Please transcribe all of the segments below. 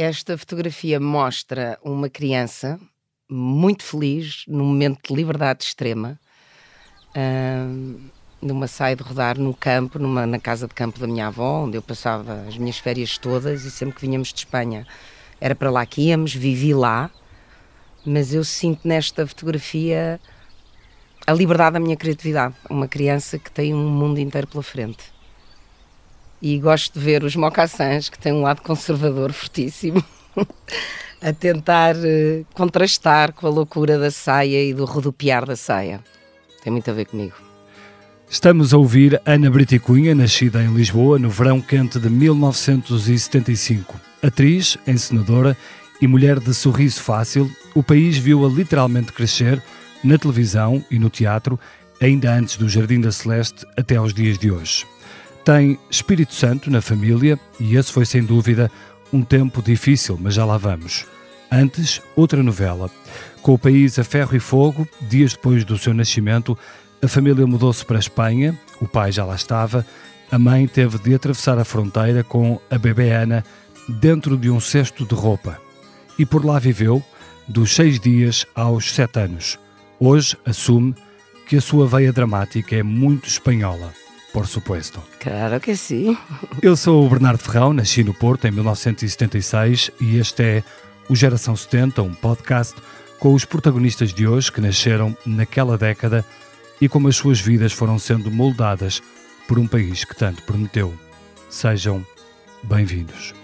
esta fotografia mostra uma criança muito feliz, num momento de liberdade extrema, numa saia de rodar no campo, numa, na casa de campo da minha avó, onde eu passava as minhas férias todas e sempre que vinhamos de Espanha era para lá que íamos, vivi lá, mas eu sinto nesta fotografia a liberdade da minha criatividade. Uma criança que tem um mundo inteiro pela frente. E gosto de ver os mocassins, que têm um lado conservador fortíssimo, a tentar uh, contrastar com a loucura da saia e do rodopiar da saia. Tem muito a ver comigo. Estamos a ouvir Ana Briticunha, nascida em Lisboa no verão quente de 1975. Atriz, encenadora e mulher de sorriso fácil, o país viu-a literalmente crescer na televisão e no teatro, ainda antes do Jardim da Celeste até aos dias de hoje. Tem Espírito Santo na família e esse foi sem dúvida um tempo difícil, mas já lá vamos. Antes, outra novela. Com o país a ferro e fogo, dias depois do seu nascimento, a família mudou-se para a Espanha, o pai já lá estava, a mãe teve de atravessar a fronteira com a bebê Ana dentro de um cesto de roupa. E por lá viveu, dos seis dias aos sete anos. Hoje assume que a sua veia dramática é muito espanhola, por supuesto. Claro que sim. Eu sou o Bernardo Ferrão, nasci no Porto em 1976 e este é o Geração 70, um podcast com os protagonistas de hoje que nasceram naquela década e como as suas vidas foram sendo moldadas por um país que tanto prometeu. Sejam bem-vindos.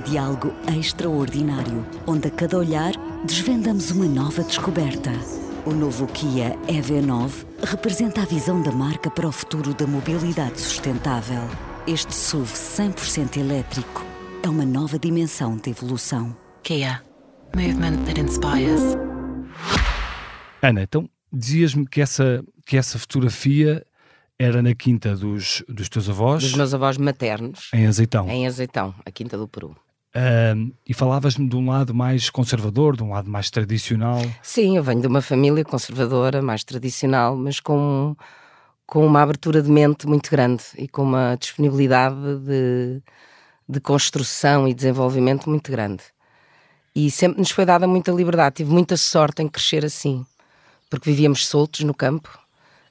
O início de algo extraordinário, onde a cada olhar desvendamos uma nova descoberta. O novo Kia EV9 representa a visão da marca para o futuro da mobilidade sustentável. Este SUV 100% elétrico é uma nova dimensão de evolução. Kia. Movement that inspires. Ana, então dizias-me que essa, que essa fotografia era na quinta dos, dos teus avós? Dos meus avós maternos. Em Azeitão. Em Azeitão, a quinta do Peru. Uh, e falavas-me de um lado mais conservador, de um lado mais tradicional. Sim, eu venho de uma família conservadora, mais tradicional, mas com, com uma abertura de mente muito grande e com uma disponibilidade de, de construção e desenvolvimento muito grande. E sempre nos foi dada muita liberdade, tive muita sorte em crescer assim, porque vivíamos soltos no campo,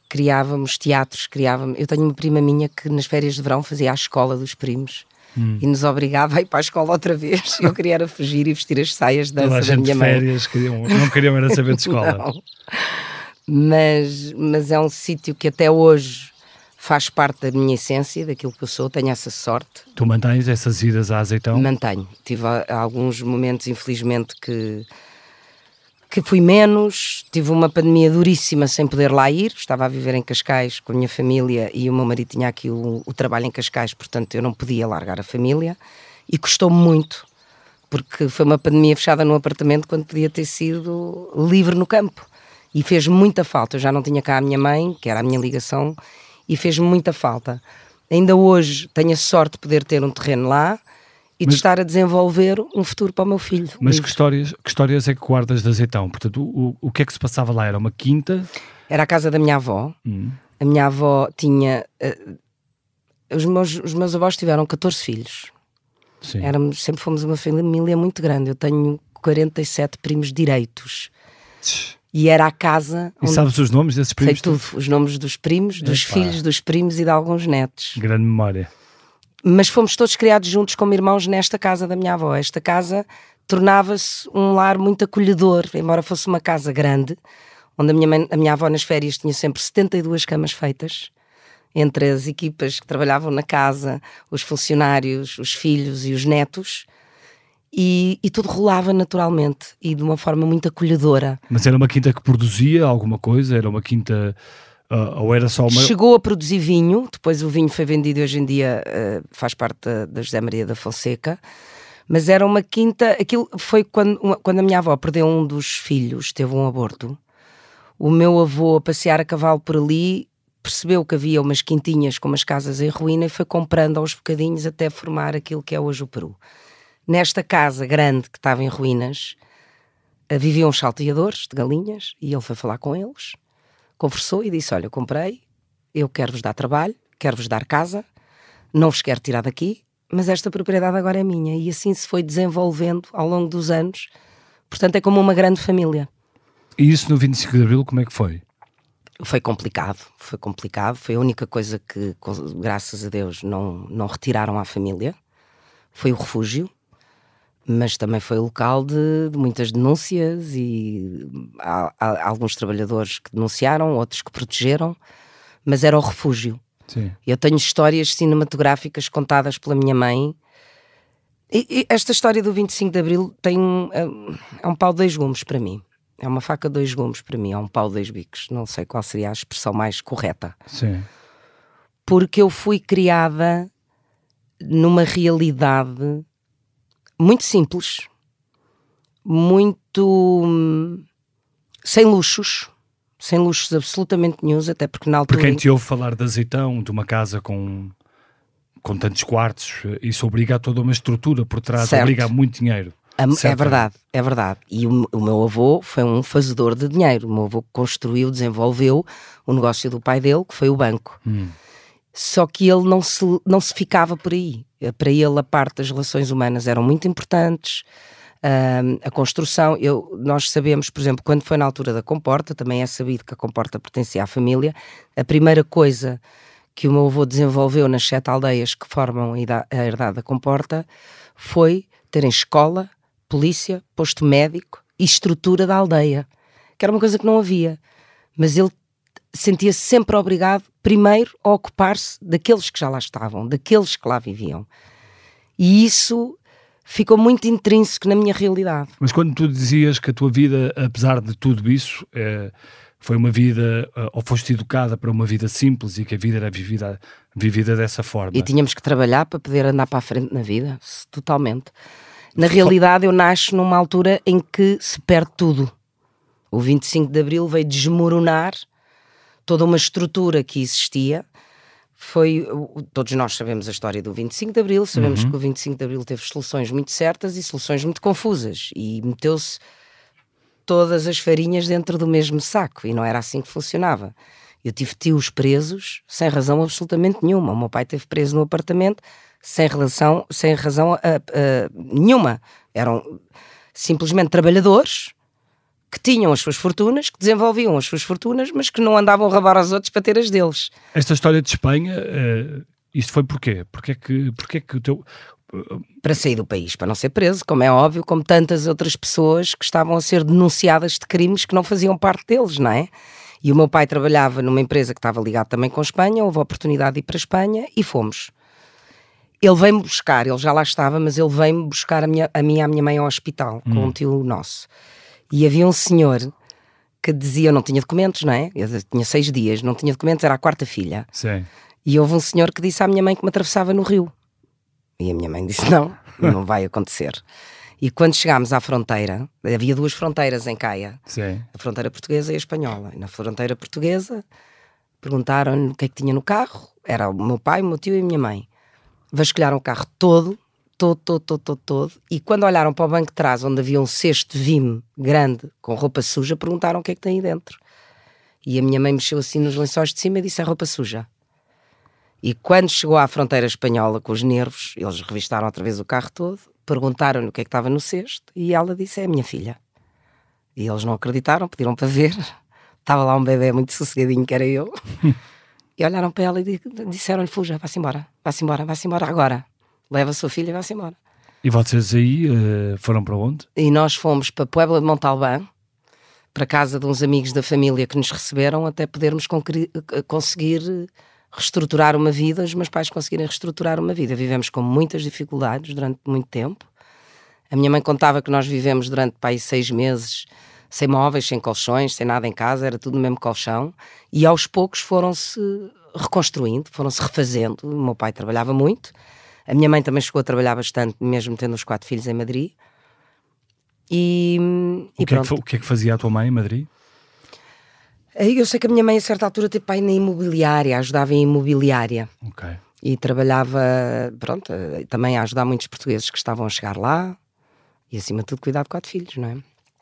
criávamos teatros, criávamos. Eu tenho uma prima minha que nas férias de verão fazia a escola dos primos. Hum. E nos obrigava a ir para a escola outra vez. Eu queria era fugir e vestir as saias de dança da minha mãe. férias, queriam, não queriam era saber de escola. mas, mas é um sítio que até hoje faz parte da minha essência, daquilo que eu sou, tenho essa sorte. Tu mantens essas idas a azeitão? Mantenho. Tive alguns momentos, infelizmente, que que fui menos, tive uma pandemia duríssima sem poder lá ir, estava a viver em Cascais com a minha família e o meu marido tinha aqui o, o trabalho em Cascais, portanto eu não podia largar a família e custou-me muito, porque foi uma pandemia fechada no apartamento quando podia ter sido livre no campo e fez muita falta. Eu já não tinha cá a minha mãe, que era a minha ligação, e fez muita falta. Ainda hoje tenho a sorte de poder ter um terreno lá, e mas, de estar a desenvolver um futuro para o meu filho. Mas que histórias, que histórias é que guardas de azeitão? Portanto, o, o que é que se passava lá? Era uma quinta? Era a casa da minha avó. Hum. A minha avó tinha. Uh, os, meus, os meus avós tiveram 14 filhos. Sim. Éramos, sempre fomos uma família muito grande. Eu tenho 47 primos direitos. E era a casa. E sabes os nomes desses primos? Sei tudo, os nomes dos primos, dos filhos dos primos e de alguns netos. Grande memória mas fomos todos criados juntos como irmãos nesta casa da minha avó. Esta casa tornava-se um lar muito acolhedor, embora fosse uma casa grande, onde a minha, mãe, a minha avó nas férias tinha sempre 72 camas feitas, entre as equipas que trabalhavam na casa, os funcionários, os filhos e os netos. E, e, tudo rolava naturalmente e de uma forma muito acolhedora. Mas era uma quinta que produzia alguma coisa? Era uma quinta Uh, ou era só uma... Chegou a produzir vinho, depois o vinho foi vendido hoje em dia uh, faz parte da, da José Maria da Fonseca. Mas era uma quinta. Aquilo foi quando, uma, quando a minha avó perdeu um dos filhos, teve um aborto. O meu avô a passear a cavalo por ali percebeu que havia umas quintinhas com umas casas em ruína e foi comprando aos bocadinhos até formar aquilo que é hoje o Peru. Nesta casa grande que estava em ruínas, eh, viviam os salteadores de galinhas e ele foi falar com eles, conversou e disse: Olha, comprei, eu quero-vos dar trabalho, quero-vos dar casa, não vos quero tirar daqui, mas esta propriedade agora é minha. E assim se foi desenvolvendo ao longo dos anos. Portanto, é como uma grande família. E isso no 25 de Abril, como é que foi? Foi complicado, foi complicado. Foi a única coisa que, graças a Deus, não, não retiraram à família. Foi o refúgio mas também foi local de, de muitas denúncias e há, há, alguns trabalhadores que denunciaram, outros que protegeram, mas era o refúgio. Sim. Eu tenho histórias cinematográficas contadas pela minha mãe. E, e esta história do 25 de Abril tem é, é um pau de dois gumes para mim. É uma faca de dois gumes para mim, é um pau de dois bicos. Não sei qual seria a expressão mais correta. Sim. Porque eu fui criada numa realidade muito simples, muito hum, sem luxos, sem luxos absolutamente nenhums, até porque na altura. Porque quem te ouve falar de azeitão, de uma casa com, com tantos quartos, isso obriga a toda uma estrutura por trás, certo. obriga a muito dinheiro. A, é verdade, é verdade. E o, o, meu avô foi um fazedor de dinheiro. O meu avô construiu, desenvolveu o negócio do pai dele, que foi o banco. Hum. Só que ele não se, não se ficava por aí. Eh, para ele, a parte das relações humanas eram muito importantes. a construção, eu, nós sabemos, por exemplo, quando foi na altura da comporta, também é sabido que a comporta pertencia à família. A primeira coisa que o meu avô desenvolveu nas sete aldeias que formam a herdade da comporta foi terem escola, polícia, posto médico e estrutura da aldeia, que era uma coisa que não havia. Mas ele sentia-se sempre obrigado, primeiro, a ocupar-se daqueles que já lá estavam, daqueles que lá viviam. E isso ficou muito intrínseco na minha realidade. Mas quando tu dizias que a tua vida, apesar de tudo isso, é, foi uma vida, eh, ou foste educada para uma vida simples e que a vida era vivida, vivida dessa forma. E tínhamos que trabalhar para poder andar para a frente na vida, totalmente. Na realidade, eu nasço numa altura em que se perde tudo. O 25 de Abril veio desmoronar toda uma estrutura que existia. Foi, todos nós sabemos a história do 25 de Abril, sabemos uhum. que o 25 de Abril teve soluções muito certas e soluções muito confusas e meteu-se todas as farinhas dentro do mesmo saco e não era assim que funcionava. Eu tive tios presos sem razão absolutamente nenhuma. O meu pai esteve preso no apartamento sem relação, sem razão uh, uh, nenhuma. Eram simplesmente trabalhadores que tinham as suas fortunas, que desenvolviam as suas fortunas, mas que não andavam a roubar aos outros para ter as deles. Esta história de Espanha, uh, isto foi porquê? Porquê que, porquê que o teu... Para sair do país, para não ser preso, como é óbvio, como tantas outras pessoas que estavam a ser denunciadas de crimes que não faziam parte deles, não é? E o meu pai trabalhava numa empresa que estava ligada também com a Espanha, houve a oportunidade de ir para a Espanha e fomos. Ele veio-me buscar, ele já lá estava, mas ele veio-me buscar a minha, a minha, a minha mãe ao hospital, hum. com um tio nosso. E havia um senhor que dizia, eu não tinha documentos, não é? Eu tinha seis dias, não tinha documentos, era a quarta filha. Sim. E houve um senhor que disse à minha mãe que me atravessava no rio. E a minha mãe disse: Não, não vai acontecer. E quando chegámos à fronteira, havia duas fronteiras em Caia: Sim. a fronteira portuguesa e a espanhola. E na fronteira portuguesa perguntaram-lhe o que é que tinha no carro. Era o meu pai, o meu tio e a minha mãe. Vasculharam o carro todo todo, todo, todo, todo, todo. E quando olharam para o banco de trás, onde havia um cesto vime grande com roupa suja, perguntaram o que é que tem aí dentro. E a minha mãe mexeu assim nos lençóis de cima e disse: é roupa suja. E quando chegou à fronteira espanhola com os nervos, eles revistaram outra vez o carro todo, perguntaram-lhe o que é que estava no cesto e ela disse: é a minha filha. E eles não acreditaram, pediram para ver. Estava lá um bebê muito sossegadinho, que era eu. e olharam para ela e disseram-lhe: fuja, vá-se embora, vá-se embora, vá-se embora agora leva a sua filha e vai-se embora. E vocês aí uh, foram para onde? E nós fomos para Puebla de Montalbán, para casa de uns amigos da família que nos receberam, até podermos eh, conseguir reestruturar uma vida, os meus pais conseguirem reestruturar uma vida. Vivemos com muitas dificuldades durante muito tempo. A minha mãe contava que nós vivemos durante aí, seis meses sem móveis, sem colchões, sem nada em casa, era tudo no mesmo colchão. E aos poucos foram-se reconstruindo, foram-se refazendo. O meu pai trabalhava muito a minha mãe também chegou a trabalhar bastante, mesmo tendo os quatro filhos em Madrid. E, o, que é que, o que, é que, fazia a tua mãe em Madrid? Eu sei que a minha mãe, a certa altura, teve pai na imobiliária, ajudava em imobiliária. Ok. E trabalhava, pronto, eh, também a ajudar muitos portugueses que estavam a chegar lá. E acima de tudo, cuidar de quatro filhos, não é?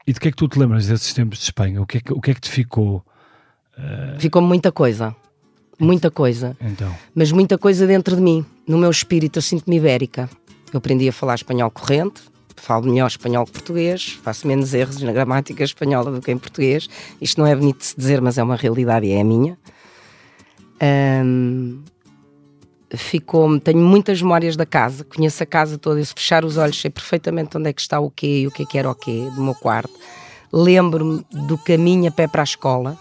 E de que é que tu te lembras desses tempos de Espanha? O que é que, o que, é que te ficou? Ficou muita coisa. Muita coisa. Então, Mas muita coisa dentro de mim. No meu espírito, eu sinto-me ibérica. Eu aprendi a falar espanhol corrente, falo melhor espanhol que português, faço menos erros na gramática espanhola do que em português. Isto não é bonito de se dizer, mas é uma realidade e é a minha. Ahm, ficou tenho muitas memórias da casa, conheço a casa toda, se fechar os olhos sei perfeitamente onde é que está o quê e o que é que era o quê do meu quarto. Lembro-me do caminho a pé para a escola,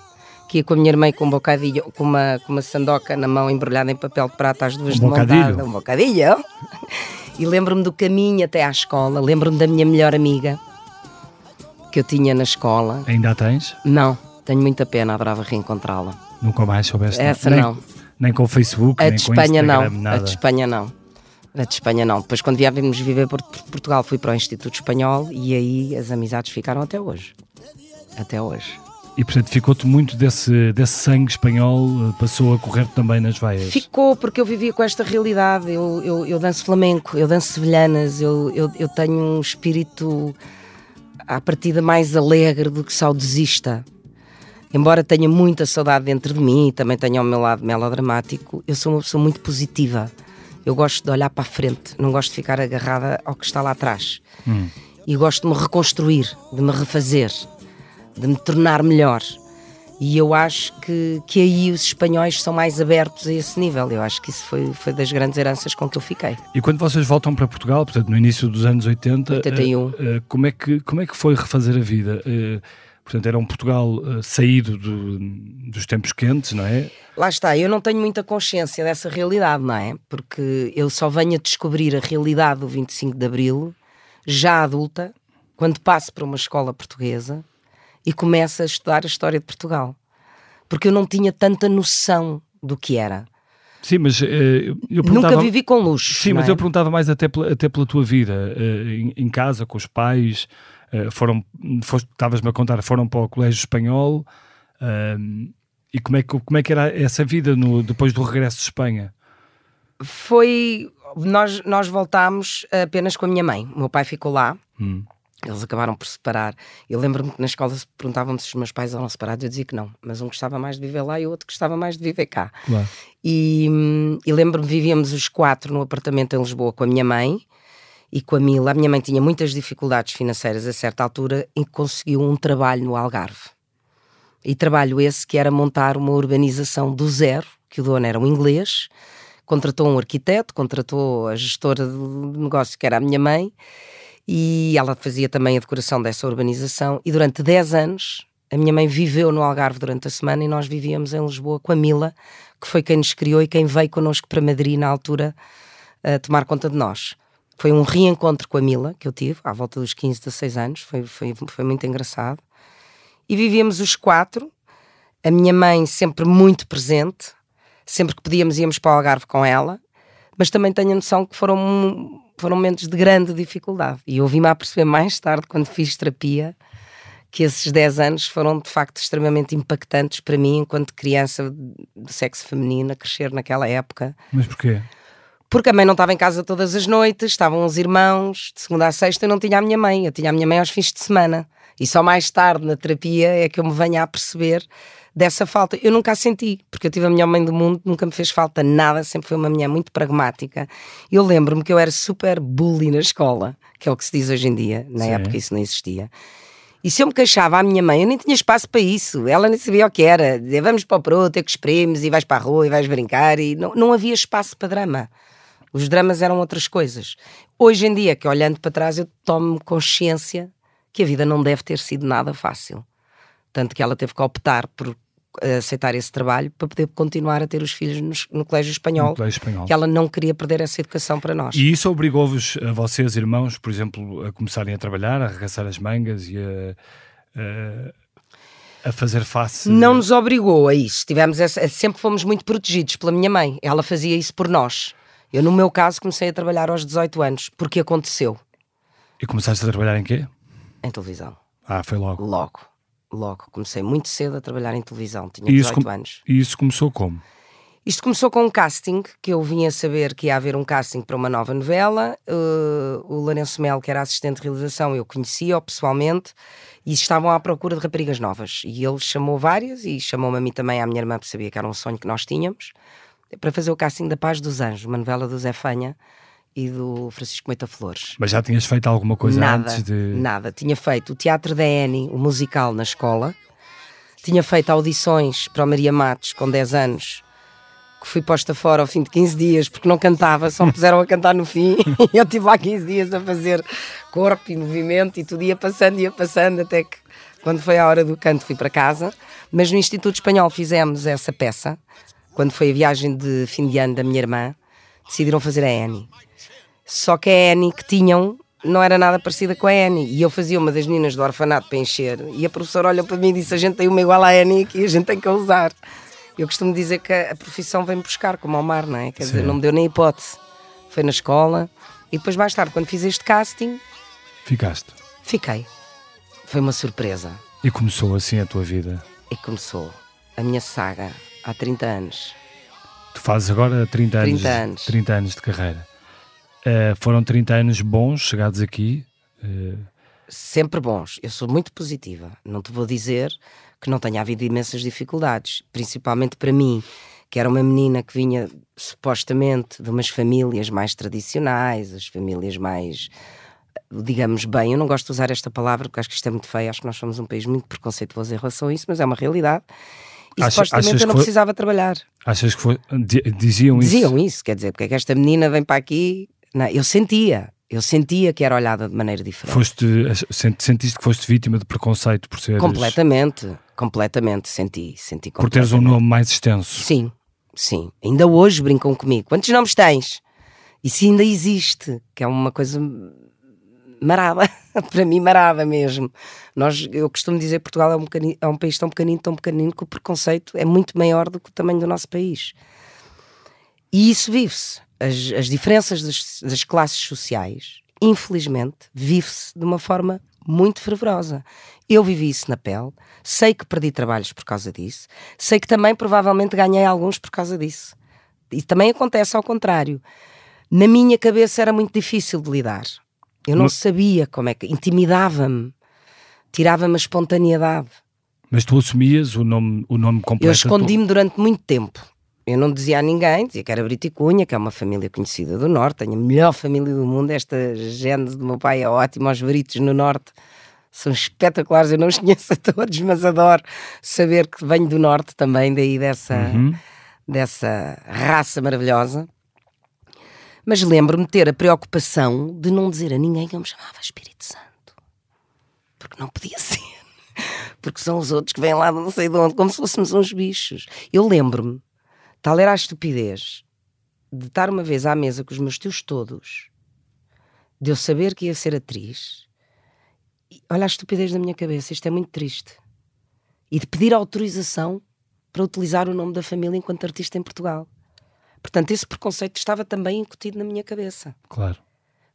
que ia com a minha irmã com um bocadinho, com uma, com uma sandoca na mão embrulhada em papel de prata, às duas Um de bocadilho? dada, um bocadinho. E lembro-me do caminho até à escola, lembro-me da minha melhor amiga que eu tinha na escola. ainda a tens? Não, tenho muita pena, adorava reencontrá-la. Nunca mais soubeste? Essa nem, não. Nem com o Facebook, A nem de com Espanha não, Instagram, nada. a de Espanha não. A de Espanha não. Depois, quando viemos viver por Portugal, fui para o Instituto Espanhol e aí as amizades ficaram até hoje. Até hoje. E portanto ficou-te muito desse, desse sangue espanhol, eh, passou a correr também nas veias. Ficou porque eu vivia com esta realidade. Eu, eu, eu danço flamenco, eu danço sevilhanas, eu, eu, eu tenho um espírito à partida mais alegre do que saudosista. Embora tenha muita saudade dentro de mim e também tenha o meu lado melodramático, eu sou uma pessoa muito positiva. Eu gosto de olhar para a frente, não gosto de ficar agarrada ao que está lá atrás. E gosto de me reconstruir, de me refazer, de me tornar melhor. E eu acho que, que aí os espanhóis são mais abertos a esse nível. Eu acho que isso foi, foi das grandes heranças com que eu fiquei. E quando vocês voltam para Portugal, portanto no início dos anos 80, 81. eh, eh, como, é que, como é que foi refazer a vida? Eh, portanto, era um Portugal saído do- dos tempos quentes, não é? Lá está, eu não tenho muita consciência dessa realidade, não é? Porque eu só venho a descobrir a realidade do 25 de Abril, já adulta, quando passo para uma escola portuguesa e começo a estudar a história de Portugal. Porque eu não tinha tanta noção do que era. Sim, mas eh, eu Nunca perguntava... vivi com luxo. Sim, mas é? eu perguntava mais até pela, até pela tua vida, eh, em, em casa, com os pais, eh, foram, estavas-me a contar, foram para o colégio espanhol, ahm, e como é, que, como é que era essa vida no, depois do regresso de Espanha? Foi. Nós, nós voltámos apenas com a minha mãe. O meu pai ficou lá. Hum. Eles acabaram por separar. Eu lembro-me que na escola se perguntavam-me se os meus pais eram separados. Eu dizia que não. Mas um gostava mais de viver lá e o outro gostava mais de viver cá. Claro. E, hum, e lembro-me, vivíamos os quatro no apartamento em Lisboa com a minha mãe e com a Mila. A minha mãe tinha muitas dificuldades financeiras a certa altura e conseguiu um trabalho no Algarve. E trabalho esse que era montar uma urbanização do zero, que o dono era um inglês, contratou um arquiteto, contratou a gestora do negócio, que era a minha mãe, e ela fazia também a decoração dessa urbanização. E durante 10 anos, a minha mãe viveu no Algarve durante a semana e nós vivíamos em Lisboa com a Mila, que foi quem nos criou e quem veio connosco para Madrid na altura a tomar conta de nós. Foi um reencontro com a Mila que eu tive, à volta dos 15, 16 anos, foi, foi, foi muito engraçado. E vivíamos os quatro, a minha mãe sempre muito presente, sempre que podíamos íamos para o Algarve com ela, mas também tenho a noção que foram, foram momentos de grande dificuldade. E eu vim-me a perceber mais tarde, quando fiz terapia, que esses 10 anos foram de facto extremamente impactantes para mim, enquanto criança de sexo feminino, a crescer naquela época. Mas porquê? Porque a mãe não estava em casa todas as noites, estavam os irmãos, de segunda a sexta eu não tinha a minha mãe, eu tinha a minha mãe aos fins de semana. E só mais tarde na terapia é que eu me venho a perceber dessa falta. Eu nunca a senti, porque eu tive a melhor mãe do mundo, nunca me fez falta nada, sempre foi uma mulher muito pragmática. Eu lembro-me que eu era super bully na escola, que é o que se diz hoje em dia, na Sim. época isso não existia. E se eu me queixava à minha mãe, eu nem tinha espaço para isso. Ela nem sabia o que era. Dizer, vamos para o pro, ter que espremos e vais para a rua e vais brincar. E não, não havia espaço para drama. Os dramas eram outras coisas. Hoje em dia, que olhando para trás, eu tomo consciência que a vida não deve ter sido nada fácil. Tanto que ela teve que optar por aceitar esse trabalho para poder continuar a ter os filhos no, no colégio espanhol, No colégio espanhol. que ela não queria perder essa educação para nós. E isso obrigou-vos, a vocês, irmãos, por exemplo, a começarem a trabalhar, a arregaçar as mangas e a, a, a fazer face. Não nos obrigou a isso. Tivemos essa- sempre fomos muito protegidos pela minha mãe. Ela fazia isso por nós. Eu, no meu caso, comecei a trabalhar aos 18 anos, porque aconteceu E começaste a trabalhar em quê? em televisão. Ah, foi logo. Logo. Logo. Comecei muito cedo a trabalhar em televisão, tinha E isso 18 com- anos. E isso começou como? Isto começou com um casting, que eu vinha saber que ia haver um casting para uma nova novela. Uh, o Lourenço Melo, que era assistente de realização, eu conhecia-o pessoalmente e estavam à procura de raparigas novas. E ele chamou várias e chamou-me a mim também, à minha irmã, porque sabia que era um sonho que nós tínhamos, para fazer o casting da Paz dos Anjos, uma novela do Zé Fanha e do Francisco Moita Flores. Mas já tinhas feito alguma coisa nada, antes de. nada. Tinha feito o Teatro da Annie, o musical na escola. Tinha feito audições para o Maria Matos com 10 anos, que fui posta fora ao fim de 15 dias porque não cantava, só me puseram a cantar no fim. E eu estive lá 15 dias a fazer corpo e movimento e tudo ia passando, ia passando, até que quando foi a hora do canto fui para casa. Mas no Instituto Espanhol fizemos essa peça, quando foi a viagem de fim de ano da minha irmã, decidiram fazer a Annie. Só que a Annie que tinham não era nada parecida com a Annie. E eu fazia uma das meninas do orfanato para encher. E a professora olhou para mim e disse: A gente tem uma igual à Annie aqui, a gente tem que a usar. Eu costumo dizer que a profissão vem buscar, como ao mar, não é? Quer dizer, Sim. não me deu nem hipótese. Foi na escola. E depois, mais tarde, quando fiz este casting, Ficaste. fiquei. Foi uma surpresa. E começou assim a tua vida. E começou a minha saga há 30 anos. Tu fazes agora 30 anos, 30 anos. 30 anos de carreira. Eh, foram 30 anos bons chegados aqui. eh, sempre bons. Eu sou muito positiva. Não te vou dizer que não tenha havido imensas dificuldades, principalmente para mim, que era uma menina que vinha supostamente de umas famílias mais tradicionais, as famílias mais digamos bem, eu não gosto de usar esta palavra porque acho que isto é muito feio, acho que nós somos um país muito preconceituoso em relação a isso, mas é uma realidade. E Acha- supostamente eu não foi- precisava trabalhar. achas que foi, di- diziam isso? Diziam isso, quer dizer, porque é que esta menina vem para aqui? Não, eu sentia, eu sentia que era olhada de maneira diferente. Foste, sent- sentiste que foste vítima de preconceito por seres. Completamente, completamente, senti, senti Por teres um nome mais extenso. Sim, sim. Ainda hoje brincam comigo. Quantos nomes tens? Isso ainda existe, que é uma coisa marada, para mim marada mesmo. Nós, eu costumo dizer que Portugal é um, é um país tão pequenino, tão pequenino, que o preconceito é muito maior do que o tamanho do nosso país. E isso vive-se. As, as diferenças das, das classes sociais, infelizmente, vive-se de uma forma muito fervorosa. Eu vivi isso na pele, sei que perdi trabalhos por causa disso, sei que também provavelmente ganhei alguns por causa disso. E também acontece ao contrário. Na minha cabeça era muito difícil de lidar. Eu não No- sabia como é que. Intimidava-me, tirava-me a espontaneidade. Mas tu assumias o nome, o nome completo. Eu escondi-me durante muito tempo. Eu não dizia a ninguém, dizia que era Briticunha, que é uma família conhecida do Norte, tenho a melhor família do mundo. Esta gênese do meu pai é ótima. Os Britos no Norte são espetaculares. Eu não os conheço a todos, mas adoro saber que venho do Norte também, daí dessa, Uhum. dessa raça maravilhosa. Mas lembro-me de ter a preocupação de não dizer a ninguém que eu me chamava Espírito Santo. Porque não podia ser. Porque são os outros que vêm lá de não sei de onde, como se fôssemos uns bichos. Eu lembro-me, tal era a estupidez, de estar uma vez à mesa com os meus tios todos, de eu saber que ia ser atriz. E olha a estupidez da minha cabeça, isto é muito triste. E de pedir autorização para utilizar o nome da família enquanto artista em Portugal. Portanto, esse preconceito estava também incutido na minha cabeça. Claro.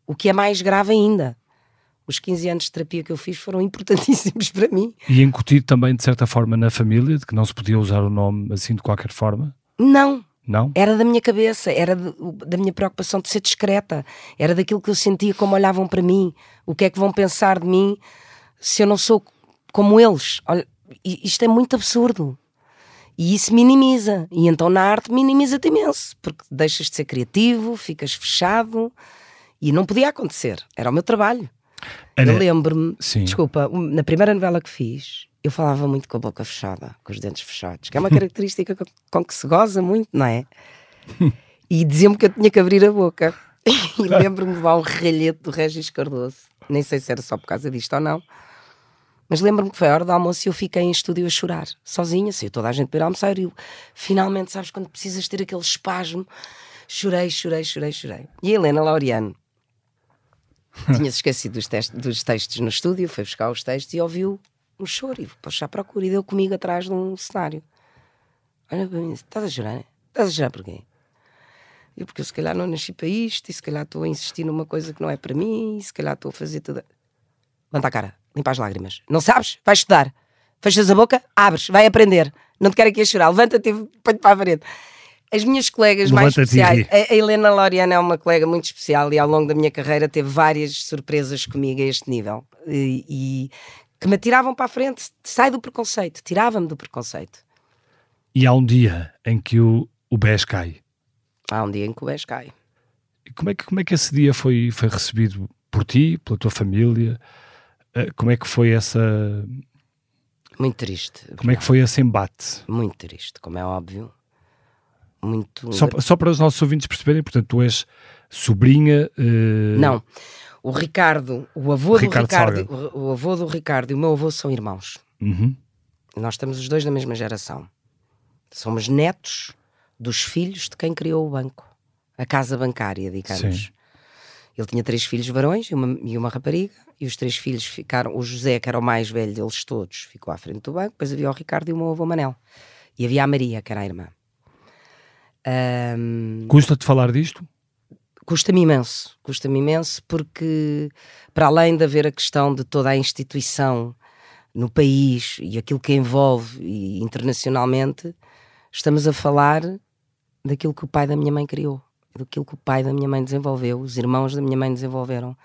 O que é mais grave ainda. Os 15 anos de terapia que eu fiz foram importantíssimos para mim. E incutido também, de certa forma, na família, de que não se podia usar o nome assim de qualquer forma? Não, Não? era da minha cabeça, era de- da minha preocupação de ser discreta, era daquilo que eu sentia como olhavam para mim, o que é que vão pensar de mim se eu não sou como eles. Olha, isto é muito absurdo. E isso minimiza. E então na arte minimiza-te imenso, porque deixas de ser criativo, ficas fechado. E não podia acontecer. Era o meu trabalho. Ana, Eu lembro-me, desculpa, na primeira novela que fiz, eu falava muito com a boca fechada, com os dentes fechados, que é uma característica com, que se goza muito, não é? E diziam-me que eu tinha que abrir a boca. E lembro-me de um ralhete do Regis Cardoso. Nem sei se era só por causa disto ou não. Mas lembro-me que foi a hora do almoço e eu fiquei em estúdio a chorar, sozinha, saiu toda a gente para almoçar e eu, finalmente, sabes, quando precisas ter aquele espasmo, chorei, chorei, chorei, chorei. E a Helena Laureano tinha-se esquecido dos, dos textos no estúdio, foi buscar os textos e ouviu um choro e puxar a procura e deu comigo atrás de um cenário. Olha para mim Estás a chorar? Estás a chorar porquê? Eu, porque eu se calhar não nasci para isto e se calhar estou a insistir numa coisa que não é para mim e se calhar estou a fazer tudo. Levanta a cara, limpa as lágrimas. Não sabes? Vais estudar. Fechas a boca, abres, vai aprender. Não te quero aqui a chorar, levanta-te e põe-te para a parede. As minhas colegas mais especiais, a Helena Loriana é uma colega muito especial e ao longo da minha carreira teve várias surpresas comigo a este nível e, e que me tiravam para a frente. Sai do preconceito, tirava-me do preconceito. E há um dia em que o, o BES cai. Há um dia em que o BES cai. E Como é que, como é que esse dia foi, foi recebido por ti, pela tua família? Eh, Como é que foi essa Muito triste. como é que foi esse embate? Muito triste, como é óbvio. Muito. Só, só para os nossos ouvintes perceberem, portanto, tu és sobrinha. eh, Não. O Ricardo, o avô Ricardo do Ricardo, o, o avô do Ricardo e o meu avô são irmãos. uhum. Nós estamos os dois da mesma geração. Somos netos dos filhos de quem criou o banco, a casa bancária, digamos. Sim. Ele tinha três filhos varões e uma, e uma rapariga, e os três filhos ficaram. O José, que era o mais velho deles todos, ficou à frente do banco. Depois havia o Ricardo e o meu avô Manel. E havia a Maria, que era a irmã. Ahm, Custa-te falar disto? Custa-me imenso, custa-me imenso porque para além de haver a questão de toda a instituição no país e aquilo que envolve e internacionalmente, estamos a falar daquilo que o pai da minha mãe criou, daquilo que o pai da minha mãe desenvolveu, os irmãos da minha mãe desenvolveram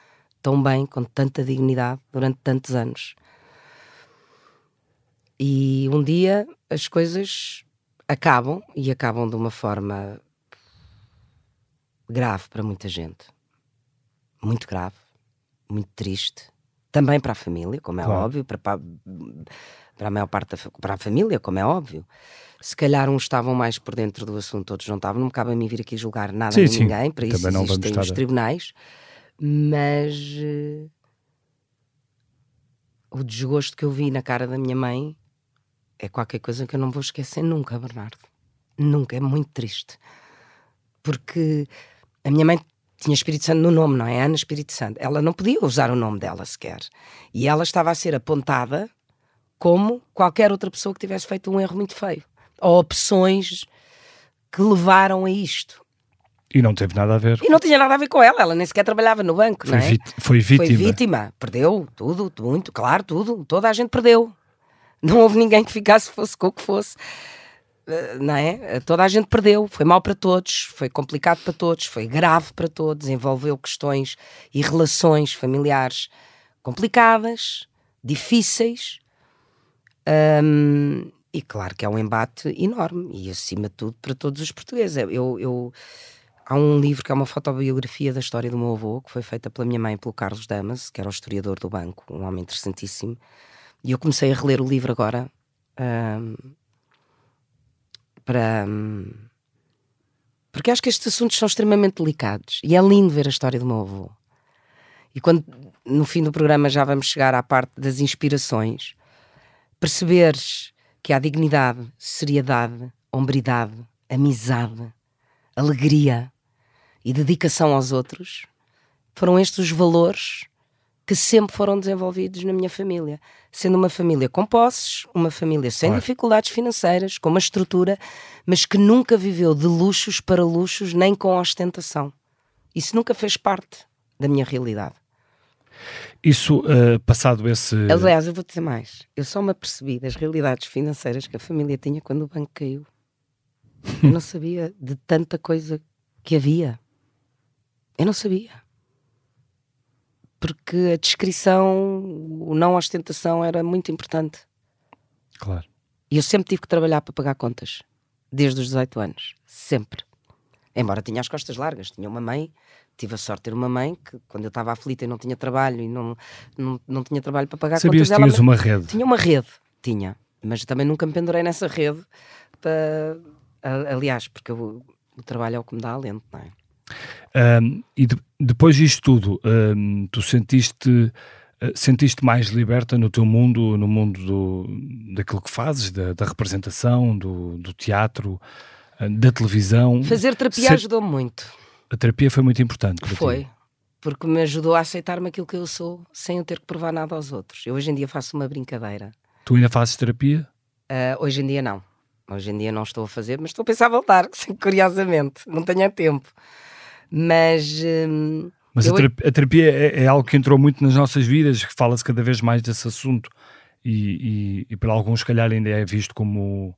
tão bem, com tanta dignidade durante tantos anos. E um dia as coisas acabam e acabam de uma forma grave para muita gente. Muito grave, muito triste. Também para a família, como é Claro. óbvio, para, para, para a maior parte da para a família, como é óbvio. Se calhar uns estavam mais por dentro do assunto, outros não estavam. Não me cabe a mim vir aqui julgar nada Sim, sim. ninguém, para isso Também existem os a- tribunais. Mas eh, o desgosto que eu vi na cara da minha mãe é qualquer coisa que eu não vou esquecer nunca, Bernardo. Nunca, é muito triste. Porque a minha mãe tinha Espírito Santo no nome, não é? Ana Espírito Santo. Ela não podia usar o nome dela sequer. E ela estava a ser apontada como qualquer outra pessoa que tivesse feito um erro muito feio. Ou opções que levaram a isto. E não teve nada a ver. E não tinha nada a ver com ela, ela nem sequer trabalhava no banco, Foi, não é? vit- foi vítima. Foi vítima, perdeu tudo, muito, claro, tudo. Toda a gente perdeu. Não houve ninguém que ficasse, fosse com o que fosse. Eh, Não é? Toda a gente perdeu. Foi mal para todos, foi complicado para todos, foi grave para todos. Envolveu questões e relações familiares complicadas, difíceis. Hum, e claro que é um embate enorme e, acima de tudo, para todos os portugueses. Eu, eu, há um livro que é uma fotobiografia da história do meu avô, que foi feita pela minha mãe e pelo Carlos Damas, que era o historiador do banco, um homem interessantíssimo. E eu comecei a reler o livro agora hum, para. hum, porque acho que estes assuntos são extremamente delicados e é lindo ver a história do meu avô. E quando no fim do programa já vamos chegar à parte das inspirações, perceberes que há dignidade, seriedade, hombridade, amizade, alegria e dedicação aos outros, foram estes os valores que sempre foram desenvolvidos na minha família. Sendo uma família com posses, uma família sem Claro. dificuldades financeiras, com uma estrutura, mas que nunca viveu de luxos para luxos, nem com ostentação. Isso nunca fez parte da minha realidade. Isso, eh, passado esse. Aliás, eu vou dizer mais. Eu só me apercebi das realidades financeiras que a família tinha quando o banco caiu. Eu não sabia de tanta coisa que havia. Eu não sabia. Porque a descrição, o não ostentação era muito importante. Claro. E eu sempre tive que trabalhar para pagar contas. Desde os 18 anos. Sempre. Embora tinha as costas largas. Tinha uma mãe, tive a sorte de ter uma mãe que, quando eu estava aflita e não tinha trabalho e não, não, não tinha trabalho para pagar Sabias contas, que ela tinhas uma rede. tinha uma rede, tinha, mas também nunca me pendurei nessa rede. Para... Aliás, porque eu- o trabalho é o que me dá alento, não é? Ahm, e de- depois disto tudo, ahm, tu sentiste, eh, sentiste mais liberta no teu mundo, no mundo do, daquilo que fazes, da, da representação, do, do teatro, ah, da televisão? Fazer terapia Se- ajudou-me muito. A terapia foi muito importante para ti. Foi. Porque me ajudou a aceitar-me aquilo que eu sou, sem eu ter que provar nada aos outros. Eu hoje em dia faço uma brincadeira. Tu ainda fazes terapia? Ah, hoje em dia não. Hoje em dia não estou a fazer, mas estou a pensar voltar, curiosamente. Não tenho tempo. Mas hum, Mas a Eu- terapia, a terapia é, é algo que entrou muito nas nossas vidas, que fala-se cada vez mais desse assunto. e, e, e para alguns, se calhar, ainda é visto como,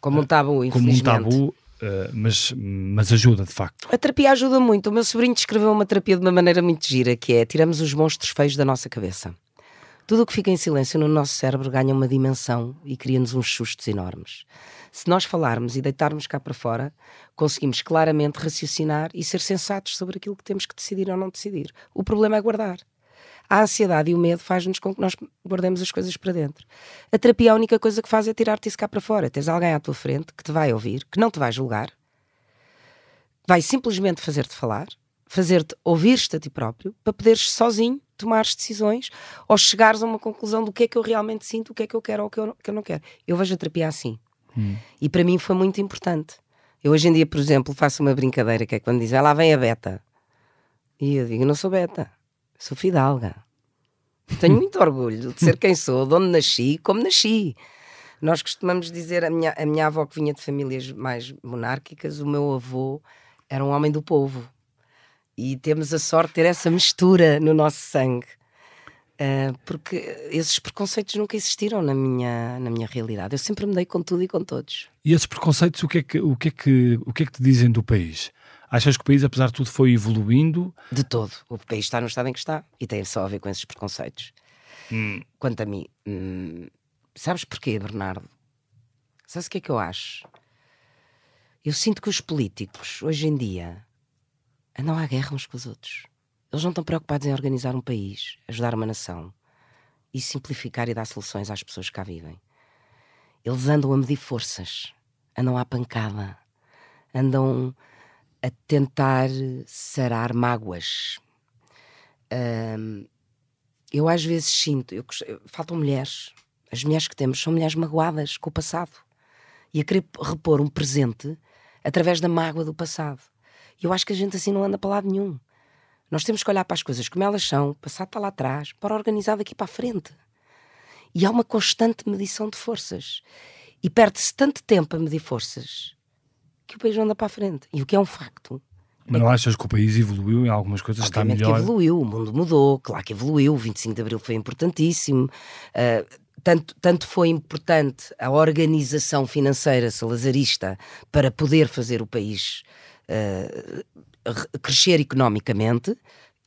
Como um tabu, como um tabu, eh, mas, mas ajuda de facto. A terapia ajuda muito. O meu sobrinho descreveu uma terapia de uma maneira muito gira, que é tiramos os monstros feios da nossa cabeça. Tudo o que fica em silêncio no nosso cérebro ganha uma dimensão e cria-nos uns sustos enormes. Se nós falarmos e deitarmos cá para fora, conseguimos claramente raciocinar e ser sensatos sobre aquilo que temos que decidir ou não decidir. O problema é guardar. A ansiedade e o medo faz-nos com que nós guardemos as coisas para dentro. A terapia, a única coisa que faz é tirar-te isso cá para fora. Tens alguém à tua frente que te vai ouvir, que não te vai julgar, vai simplesmente fazer-te falar, fazer-te ouvir-te a ti próprio, para poderes sozinho tomar decisões ou chegares a uma conclusão do que é que eu realmente sinto, o que é que eu quero ou o que eu não quero. Eu vejo a terapia assim. E para mim foi muito importante. Eu hoje em dia, por exemplo, faço uma brincadeira que é quando dizem, ah, lá vem a beta. E eu digo, não sou beta, sou fidalga. Tenho muito orgulho de ser quem sou, de onde nasci, como nasci. Nós costumamos dizer, a minha, a minha avó que vinha de famílias mais monárquicas, o meu avô era um homem do povo. E temos a sorte de ter essa mistura no nosso sangue. Ah, porque esses preconceitos nunca existiram na minha, na minha realidade. Eu sempre me dei com tudo e com todos. E esses preconceitos, o que, é que, o, que é que, o que é que te dizem do país? Achas que o país, apesar de tudo, foi evoluindo? De todo. O país está no estado em que está e tem só a ver com esses preconceitos. Quanto a mim, hum, sabes porquê, Bernardo? Sabes o que é que eu acho? Eu sinto que os políticos, hoje em dia, andam à guerra uns com os outros. Eles não estão preocupados em organizar um país, ajudar uma nação e simplificar e dar soluções às pessoas que cá vivem. Eles andam a medir forças, andam à pancada, andam a tentar sarar mágoas. Ahm, eu às vezes sinto, eu- faltam mulheres. As mulheres que temos são mulheres magoadas com o passado e a querer repor um presente através da mágoa do passado. E eu acho que a gente assim não anda para lado nenhum. Nós temos que olhar para as coisas como elas são, passado está lá atrás, para organizar daqui para a frente. E há uma constante medição de forças. E perde-se tanto tempo a medir forças que o país não anda para a frente. E o que é um facto. Mas não achas que o país evoluiu em algumas coisas? Está melhor? que evoluiu, o mundo mudou, claro que evoluiu, o 25 de Abril foi importantíssimo. ah, tanto, tanto foi importante a organização financeira salazarista para poder fazer o país re- crescer economicamente.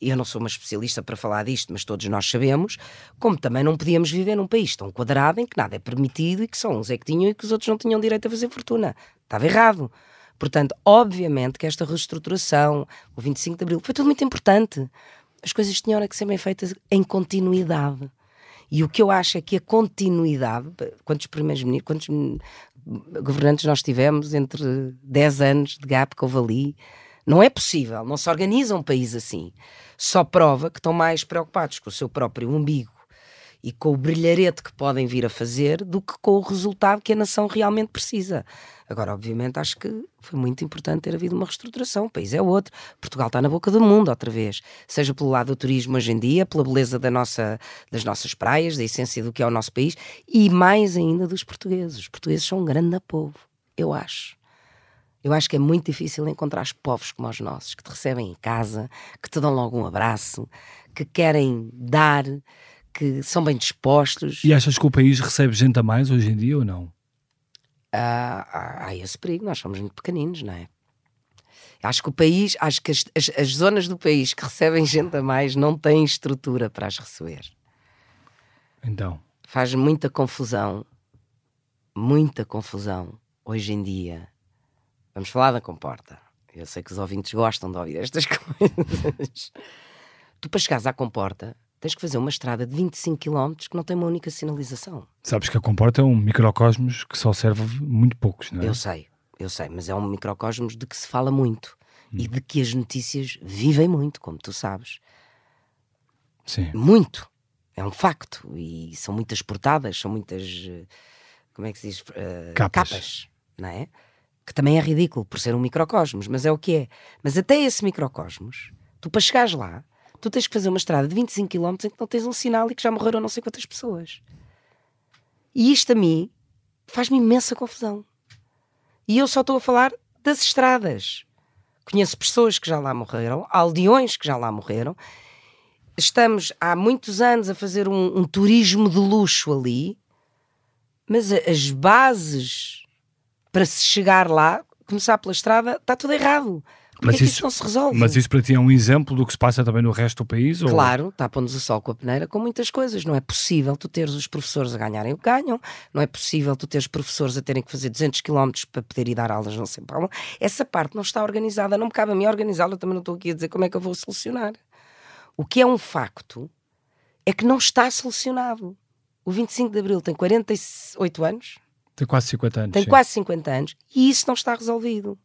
Eu não sou uma especialista para falar disto, mas todos nós sabemos, como também não podíamos viver num país tão quadrado em que nada é permitido e que só uns é que tinham e que os outros não tinham direito a fazer fortuna. Estava errado. Portanto, obviamente que esta reestruturação, o 25 de Abril, foi tudo muito importante. As coisas tinham que ser bem feitas em continuidade. E o que eu acho é que a continuidade, quantos primeiros ministros, quantos governantes nós tivemos entre 10 anos de gap que houve ali, não é possível, não se organiza um país assim. Só prova que estão mais preocupados com o seu próprio umbigo e com o brilharete que podem vir a fazer do que com o resultado que a nação realmente precisa. Agora, obviamente, acho que foi muito importante ter havido uma reestruturação. O país é outro. Portugal está na boca do mundo outra vez. Seja pelo lado do turismo hoje em dia, pela beleza da nossa, das nossas praias, da essência do que é o nosso país e mais ainda dos portugueses. Os portugueses são um grande povo, eu acho. Eu acho que é muito difícil encontrar povos como os nossos, que te recebem em casa, que te dão logo um abraço, que querem dar, que são bem dispostos. E achas que o país recebe gente a mais hoje em dia ou não? há, há- há esse perigo, nós somos muito pequeninos, não é? Acho que o país, acho que as, as- as zonas do país que recebem gente a mais não têm estrutura para as receber. Então, Faz muita confusão, muita confusão hoje em dia. Vamos falar da comporta. Eu sei que os ouvintes gostam de ouvir estas coisas. tu, para chegares à comporta, tens que fazer uma estrada de 25 km que não tem uma única sinalização. sabes que a Comporta é um microcosmos que só serve muito poucos, não é? Eu sei, eu sei, mas é um microcosmos de que se fala muito e Hum. de que as notícias vivem muito, como tu sabes. Sim. Muito. É um facto. E são muitas portadas, são muitas. eh, Como é que se diz? Eh, Capas. não é? Que também é ridículo por ser um microcosmos, mas é o que é. Mas até esse microcosmos, tu para chegares lá, tu tens que fazer uma estrada de 25 km em que não tens um sinal e que já morreram não sei quantas pessoas. E isto a mim faz-me imensa confusão. E eu só estou a falar das estradas. Conheço pessoas que já lá morreram, aldeões que já lá morreram, estamos há muitos anos a fazer um, um turismo de luxo ali, mas as bases para se chegar lá, começar pela estrada, está tudo errado. Mas é isso- isso não se resolve? Mas isso para ti é um exemplo do que se passa também no resto do país? ou- Claro, tapa-nos o sol com a peneira com muitas coisas. Não é possível tu teres os professores a ganharem o que ganham, não é possível tu teres professores a terem que fazer 200 km para poder ir dar aulas não sei para. Essa parte não está organizada, não me cabe a mim organizá-la, também não estou aqui a dizer como é que eu vou solucionar. O que é um facto é que não está solucionado. O 25 de Abril tem 48 anos, Tem quase 50 anos. tem sim. quase 50 anos e isso não está resolvido.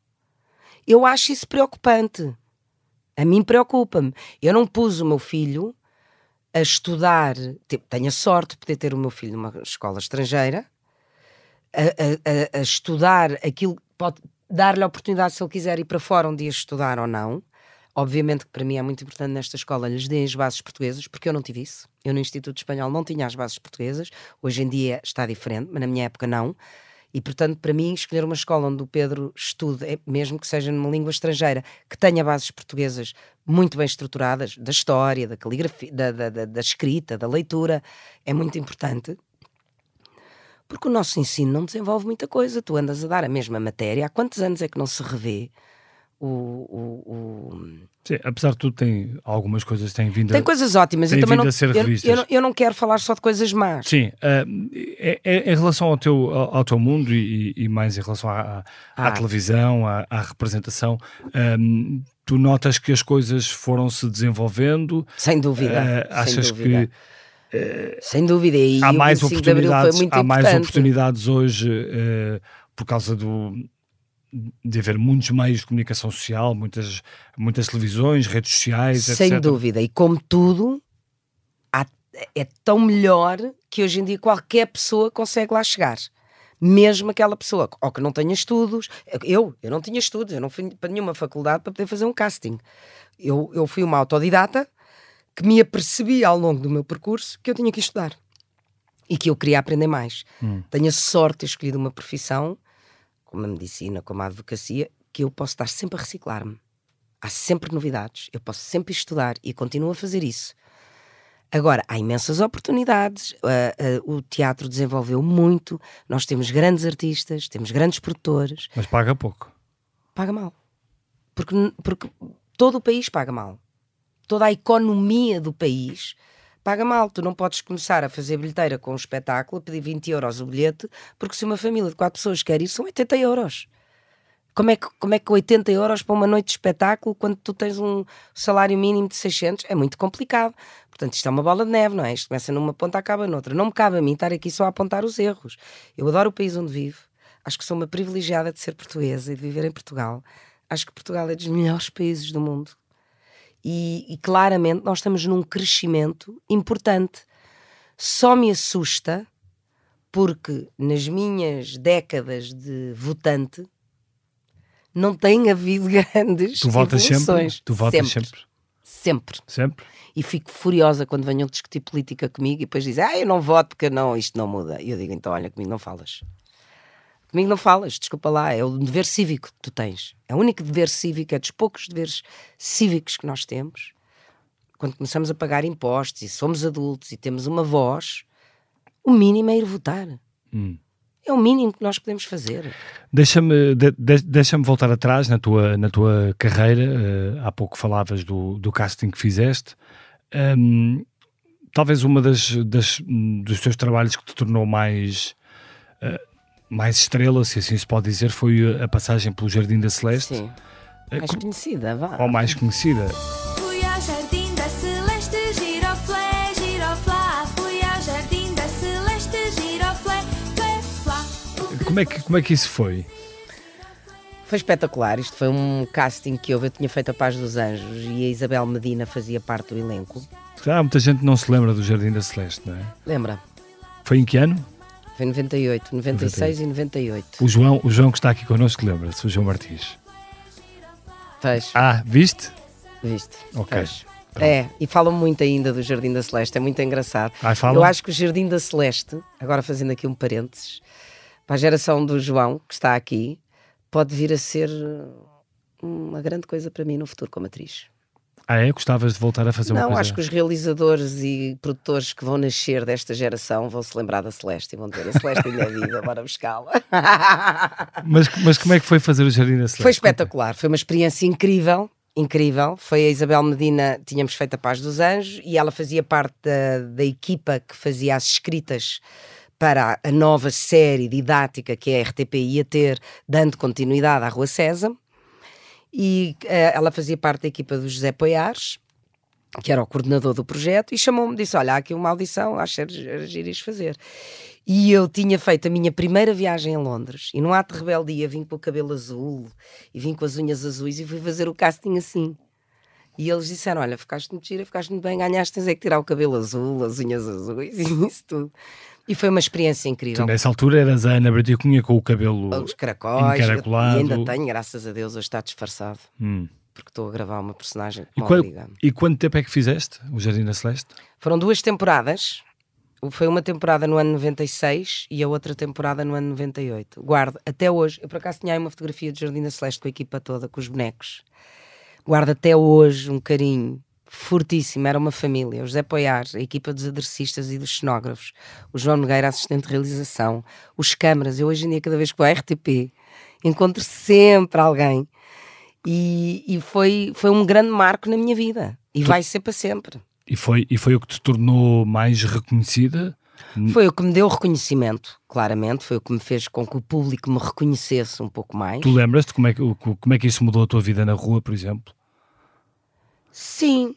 Eu acho isso preocupante. A mim preocupa-me. Eu não pus o meu filho a estudar. te- Tenho a sorte de poder ter o meu filho numa escola estrangeira, a, a- a- a estudar aquilo pode dar-lhe a oportunidade, se ele quiser ir para fora um dia estudar ou não. Obviamente que para mim é muito importante nesta escola lhes deem as bases portuguesas, porque eu não tive isso. Eu no Instituto Espanhol não tinha as bases portuguesas. Hoje em dia está diferente, mas na minha época não. E, portanto, para mim, escolher uma escola onde o Pedro estude, é- mesmo que seja numa língua estrangeira, que tenha bases portuguesas muito bem estruturadas, da história, da caligrafia, da, da, da- da escrita, da leitura, é muito importante. Porque o nosso ensino não desenvolve muita coisa. Tu andas a dar a mesma matéria. Há quantos anos é que não se revê o. o- o- Sim, apesar de tudo, tem algumas coisas que têm vindo Tem a... coisas ótimas. tem eu vindo não, a ser eu- eu, revistas. não, eu não quero falar só de coisas más. Sim, ah, é- é- em relação ao teu, ao, ao teu mundo e, e mais em relação à, à- Ah. televisão, à, à representação, ahm, tu notas que as coisas foram se desenvolvendo, Sem dúvida. sem achas dúvida. que Sem dúvida. E há mais 25 de Abril foi oportunidades, há mais oportunidades hoje eh, por causa do de haver muitos meios de comunicação social, muitas, muitas televisões, redes sociais, Sem etc. dúvida. E como tudo, há- é tão melhor que hoje em dia qualquer pessoa consegue lá chegar. Mesmo aquela pessoa, ou que não tenha estudos. Eu, eu não tinha estudos, eu não fui para nenhuma faculdade para poder fazer um casting. Eu, eu fui uma autodidata que me apercebi ao longo do meu percurso que eu tinha que estudar e que eu queria aprender mais. Tenho a sorte de ter escolhido uma profissão, como a medicina, como a advocacia, que eu posso estar sempre a reciclar-me. Há sempre novidades, eu posso sempre estudar e continuo a fazer isso. Agora, há imensas oportunidades, ah, ah, o teatro desenvolveu muito, nós temos grandes artistas, temos grandes produtores, Mas paga pouco. paga mal. Porque, porque todo o país paga mal. Toda a economia do país paga mal. Tu não podes começar a fazer bilheteira com um espetáculo, pedir 20 euros o bilhete, porque se uma família de quatro pessoas quer ir, são 80 euros. Como é, que, como é que 80 euros para uma noite de espetáculo quando tu tens um salário mínimo de 600? É muito complicado. Portanto, isto é uma bola de neve, não é? Isto começa numa ponta, acaba noutra. Não me cabe a mim estar aqui só a apontar os erros. Eu adoro o país onde vivo. Acho que sou uma privilegiada de ser portuguesa e de viver em Portugal. Acho que Portugal é dos melhores países do mundo. E, e claramente nós estamos num crescimento importante. Só me assusta porque nas minhas décadas de votante não tem havido grandes Tu votas sempre? Tu votas sempre. sempre? Sempre. Sempre? E fico furiosa quando venham discutir política comigo e depois dizem, ah, eu não voto porque não, isto não muda. E eu digo, então olha, comigo não falas. Comigo não falas, desculpa lá, é o dever cívico que tu tens. É o único dever cívico, é dos poucos deveres cívicos que nós temos. Quando começamos a pagar impostos e somos adultos e temos uma voz, o mínimo é ir votar. Hum. É o mínimo que nós podemos fazer. Deixa-me de- de- deixa voltar atrás na tua, na tua carreira. eh, há pouco falavas do, do casting que fizeste. Hum, talvez uma das, das- dos teus trabalhos que te tornou mais, eh, mais estrela, se assim se pode dizer, foi a passagem pelo Jardim da Celeste, Sim. Eh, Mais co- conhecida, vá. ou mais conhecida. Fui ao jardim da celeste, giroflé, giroflá. Fui ao jardim da celeste, giroflé, flé, flá. Como é que, como é que isso foi? Foi espetacular. Isto foi um casting que houve. Eu tinha feito a Paz dos Anjos e a Isabel Medina fazia parte do elenco. Ah, muita gente não se lembra do Jardim da Celeste, não é? Lembra? Foi em que ano? Foi em 98, 96 e 98. O João, o João que está aqui connosco lembra-se, o João Martins. Fez, Ah, viste? viste? Ok. É, e falam muito ainda do Jardim da Celeste, é muito engraçado. Ah? Eu acho que o Jardim da Celeste, agora fazendo aqui um parênteses, para a geração do João, que está aqui, pode vir a ser uma grande coisa para mim no futuro como atriz. Ah, é? Gostavas de voltar a fazer uma Não, coisa? acho que os realizadores e produtores que vão nascer desta geração vão se lembrar da Celeste e vão dizer: a Celeste ainda é viva, bora buscá-la. Mas, mas como é que foi fazer o Jardim da Celeste? Foi espetacular, foi uma experiência incrível. Incrível, foi a Isabel Medina, tínhamos feito a Paz dos Anjos e ela fazia parte da, da equipa que fazia as escritas para a nova série didática que a RTP ia ter, dando continuidade à Rua César. E eh, ela fazia parte da equipa do José Poiares, que era o coordenador do projeto, e chamou-me e disse: Olha, há aqui uma audição, acho que era fazer. E eu tinha feito a minha primeira viagem a Londres, e num ato de rebeldia vim com o cabelo azul e vim com as unhas azuis e fui fazer o casting assim. E eles disseram: Olha, ficaste muito gira, ficaste muito bem, ganhaste, tens é que tirar o cabelo azul, as unhas azuis e isso tudo. E foi uma experiência incrível. Tu, nessa altura eras a Ana Brito Cunha com o cabelo Os caracóis, encaracolado. e ainda tenho, graças a Deus, hoje está disfarçado, Hum. porque estou a gravar uma personagem E, qual- obriga. e quanto tempo é que fizeste o Jardim da Celeste? Foram duas temporadas. Foi uma temporada no ano 96 e a outra temporada no ano 98. Guardo até hoje. Eu por acaso tinha aí uma fotografia de Jardim da Celeste com a equipa toda, com os bonecos. Guardo até hoje um carinho fortíssimo. Era uma família. O José Poiar, a equipa dos aderecistas e dos cenógrafos. O João Nogueira, assistente de realização. Os câmaras. Eu hoje em dia, cada vez que vou à RTP, encontro sempre alguém. E, e foi, foi um grande marco na minha vida. E vai ser para sempre. E foi, e foi o que te tornou mais reconhecida? Foi o que me deu reconhecimento, claramente. Foi o que me fez com que o público me reconhecesse um pouco mais. Tu lembras-te como é, que, como é que isso mudou a tua vida na rua, por exemplo? Sim.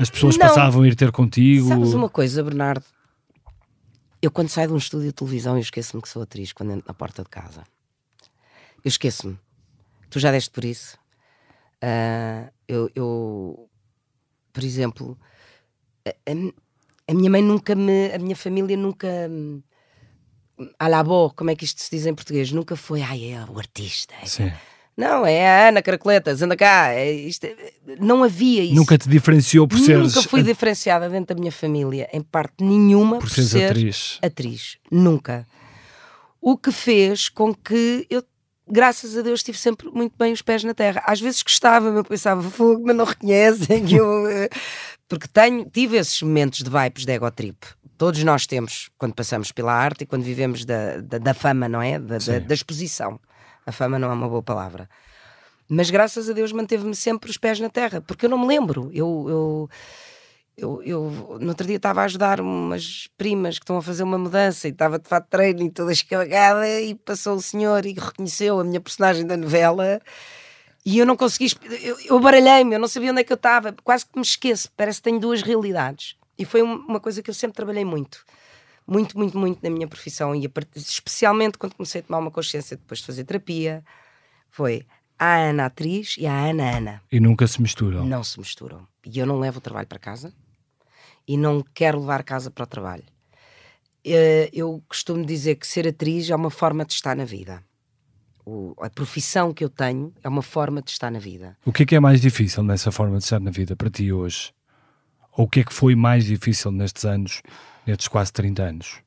As pessoas Não. passavam a ir ter contigo? Sabes uma coisa, Bernardo? Eu, quando saio de um estúdio de televisão, eu esqueço-me que sou atriz quando entro na porta de casa. Eu esqueço-me. Tu já deste por isso? Ah, eu, eu, por exemplo, a, a- minha mãe nunca me. A minha família nunca. la boa, como é que isto se diz em português? Nunca foi, ai, é o artista. é Sim. Não, é a Ana Caracoletas, anda cá. É isto, não havia isso. Nunca te diferenciou por seres, Nunca fui diferenciada dentro da minha família, em parte nenhuma, por por, seres ser atriz? atriz. Nunca. O que fez com que eu, graças a Deus, tive sempre muito bem os pés na terra. Às vezes gostava, eu pensava, fogo, mas não reconhecem. que eu, eh", porque tenho, tive esses momentos de vibes de ego trip. Todos nós temos quando passamos pela arte e quando vivemos da, da, da fama, não é? Da, da, da exposição. A fama não é uma boa palavra. Mas graças a Deus manteve-me sempre os pés na terra, porque eu não me lembro. Eu, eu, eu, eu no outro dia estava a ajudar umas primas que estão a fazer uma mudança e estava de fato treino e toda escagada e passou o senhor e reconheceu a minha personagem da novela e eu não consegui, eu, eu baralhei-me, eu não sabia onde é que eu estava, quase que me esqueço, parece que tenho duas realidades. E foi um- uma coisa que eu sempre trabalhei muito. Muito, muito, muito na minha profissão e especialmente quando comecei a tomar uma consciência depois de fazer terapia, foi a Ana atriz e a Ana Ana E nunca se misturam? não se misturam. E eu não levo o trabalho para casa e não quero levar casa para o trabalho. Eh, Eu costumo dizer que ser atriz é uma forma de estar na vida. O- a profissão que eu tenho é uma forma de estar na vida. O que é que é mais difícil nessa forma de estar na vida para ti hoje? Ou o que é que foi mais difícil nestes anos, nestes quase 30 anos?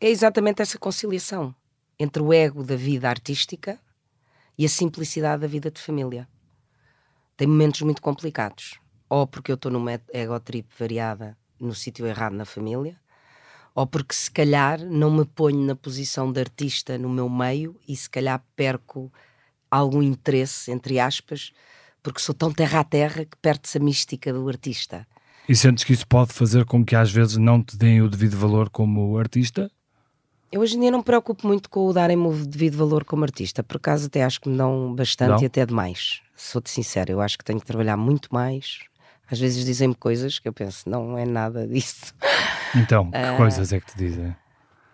É exatamente essa conciliação entre o ego da vida artística e a simplicidade da vida de família. Tem momentos muito complicados. Ou porque eu estou numa ego trip variada no sítio errado na família, ou porque se calhar não me ponho na posição de artista no meu meio e se calhar perco algum interesse, entre aspas, porque sou tão terra a terra que perde-se a mística do artista. E sentes que isso pode fazer com que às vezes não te deem o devido valor como artista? Eu hoje em dia não me preocupo muito com o darem-me o devido valor como artista, por acaso até acho que me dão bastante Dão? e até demais. Sou-te sincero, eu acho que tenho que trabalhar muito mais. Às vezes dizem-me coisas que eu penso, não é nada disso. Então, que Ah. coisas é que te dizem?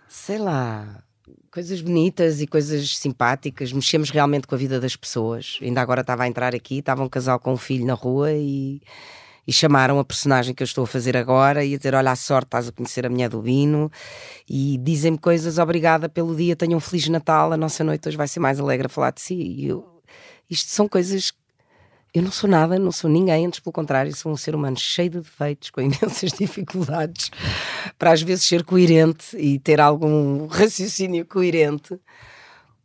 Sei lá, coisas bonitas e coisas simpáticas. Mexemos realmente com a vida das pessoas. Ainda agora estava a entrar aqui, estava um casal com um filho na rua e, e chamaram a personagem que eu estou a fazer agora e a dizer: Olha, a sorte, estás a conhecer a mulher do Bino. E dizem-me coisas, obrigada pelo dia, tenham um Feliz Natal, a nossa noite hoje vai ser mais alegre a falar de si. E eu, isto são coisas. Eu não sou nada, não sou ninguém, antes pelo contrário, sou um ser humano cheio de defeitos, com imensas dificuldades, para às vezes ser coerente e ter algum raciocínio coerente,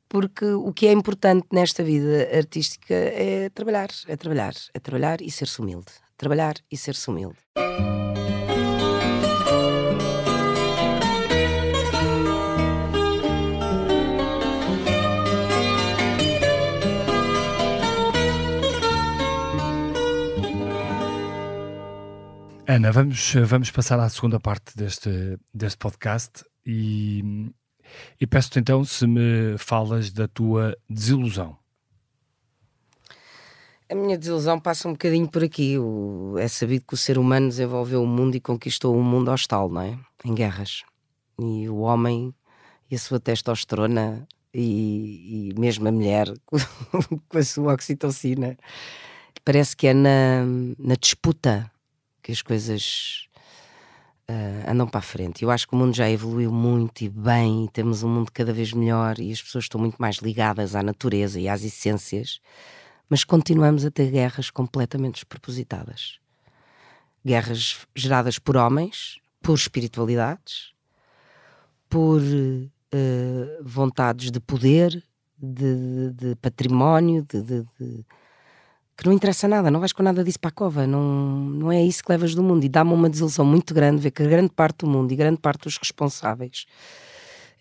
porque o que é importante nesta vida artística é trabalhar, é trabalhar, é trabalhar e ser-se humilde. Trabalhar e ser-se humilde. Ana, vamos, vamos passar à segunda parte deste, deste podcast e, e peço-te então se me falas da tua desilusão. A minha desilusão passa um bocadinho por aqui. O- é sabido que o ser humano desenvolveu o mundo e conquistou um mundo hostal, não é? Em guerras. E o homem e a sua testosterona e, e mesmo a mulher com a sua oxitocina. Parece que é na, na disputa que as coisas ah, andam para a frente. Eu acho que o mundo já evoluiu muito e bem, e temos um mundo cada vez melhor e as pessoas estão muito mais ligadas à natureza e às essências, mas continuamos a ter guerras completamente despropositadas. Guerras geradas por homens, por espiritualidades, por eh, vontades de poder, de, de- de património, de- de- que não interessa nada, não vais com nada disso para a cova, não, não é isso que levas do mundo. E dá-me uma desilusão muito grande ver que grande parte do mundo e grande parte dos responsáveis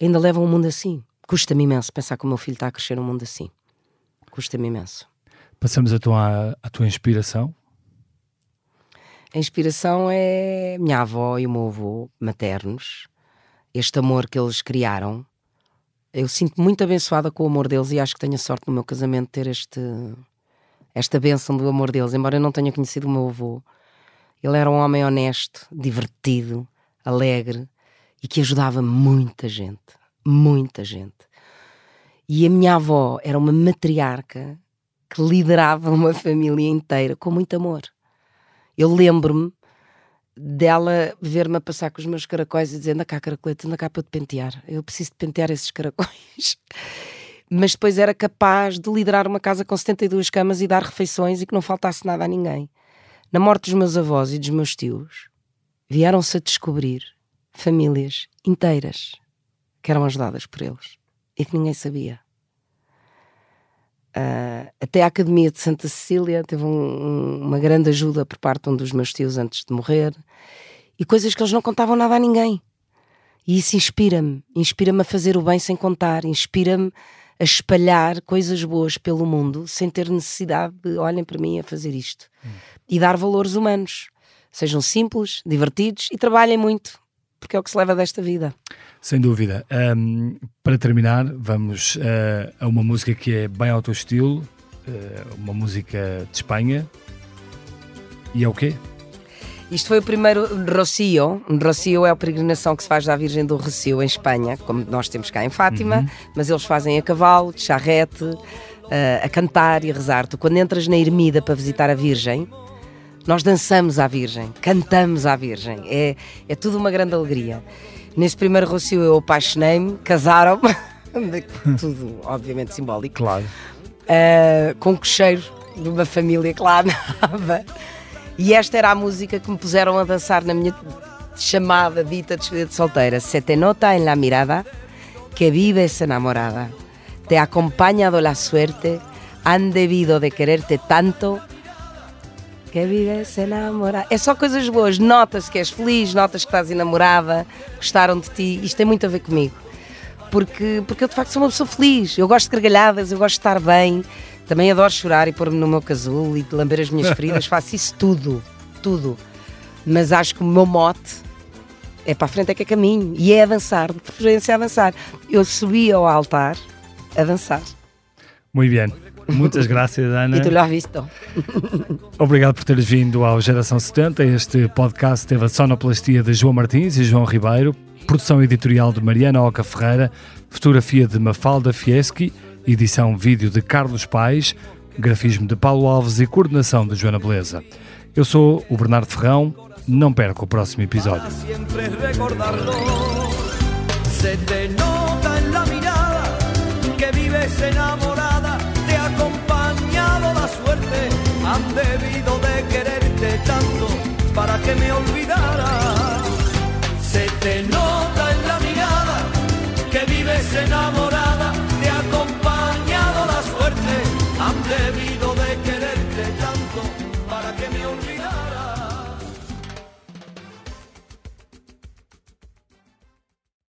ainda levam o mundo assim. Custa-me imenso pensar que o meu filho está a crescer num mundo assim. Custa-me imenso. Passamos a tua, a tua inspiração. A inspiração é minha avó e o meu avô maternos, este amor que eles criaram. Eu sinto-me muito abençoada com o amor deles e acho que tenho a sorte no meu casamento de ter este, esta bênção do amor deles, embora eu não tenha conhecido o meu avô. Ele era um homem honesto, divertido, alegre e que ajudava muita gente. Muita gente. E a minha avó era uma matriarca que liderava uma família inteira com muito amor. Eu lembro-me dela ver-me a passar com os meus caracóis e dizer: anda cá, caracolete, anda cá para eu te pentear. Eu preciso de pentear esses caracóis. Mas depois era capaz de liderar uma casa com 72 camas e dar refeições e que não faltasse nada a ninguém. Na morte dos meus avós e dos meus tios, vieram-se a descobrir famílias inteiras que eram ajudadas por eles e que ninguém sabia. Ah, até a Academia de Santa Cecília teve um- um- uma grande ajuda por parte de um dos meus tios antes de morrer e coisas que eles não contavam nada a ninguém. E isso inspira-me, inspira-me a fazer o bem sem contar, inspira-me a espalhar coisas boas pelo mundo sem ter necessidade de olhem para mim a fazer isto e dar valores humanos. Sejam simples, divertidos e trabalhem muito, porque é o que se leva desta vida. Sem dúvida. Ahm, para terminar, vamos ah, a uma música que é bem ao teu estilo, ah, uma música de Espanha. E é o quê? Isto foi o primeiro Rocio. Rocio é a peregrinação que se faz da Virgem do Rocio em Espanha, como nós temos cá em Fátima, mas eles fazem a cavalo, de charrete, eh, a cantar e a rezar. Tu, quando entras na ermida para visitar a Virgem, nós dançamos à Virgem, cantamos à Virgem. É, é tudo uma grande alegria. Nesse primeiro Rocio eu apaixonei-me, casaram-me, tudo obviamente simbólico Claro. uh, com o cocheiro de uma família que lá andava. E esta era a música que me puseram a dançar na minha chamada dita despedida de solteira. Se te nota en la mirada que vives enamorada. Te ha acompañado la suerte, han debido de quererte tanto que vives enamorada. É só coisas boas. Nota-se que és feliz, notas que estás enamorada, gostaram de ti. Isto tem muito a ver comigo porque, porque eu de facto sou uma pessoa feliz. Eu gosto de gargalhadas, eu gosto de estar bem. Também adoro chorar e pôr-me no meu casulo e lamber as minhas feridas. Faço isso tudo, tudo. Mas acho que o meu mote é para a frente é que é caminho. E é a dançar, de preferência a dançar. Eu subi ao altar a dançar. Muito bem. Muitas graças, Ana. E tu lo has visto. Obrigado por teres vindo ao Geração 70. Este podcast teve a sonoplastia de João Martins e João Ribeiro, produção editorial de Mariana Oca Ferreira, fotografia de Mafalda Fieschi, edição vídeo de Carlos Pais, grafismo de Paulo Alves e coordenação de Joana Beleza. Eu sou o Bernardo Ferrão. Não perca o próximo episódio. para que me olvidara. Se te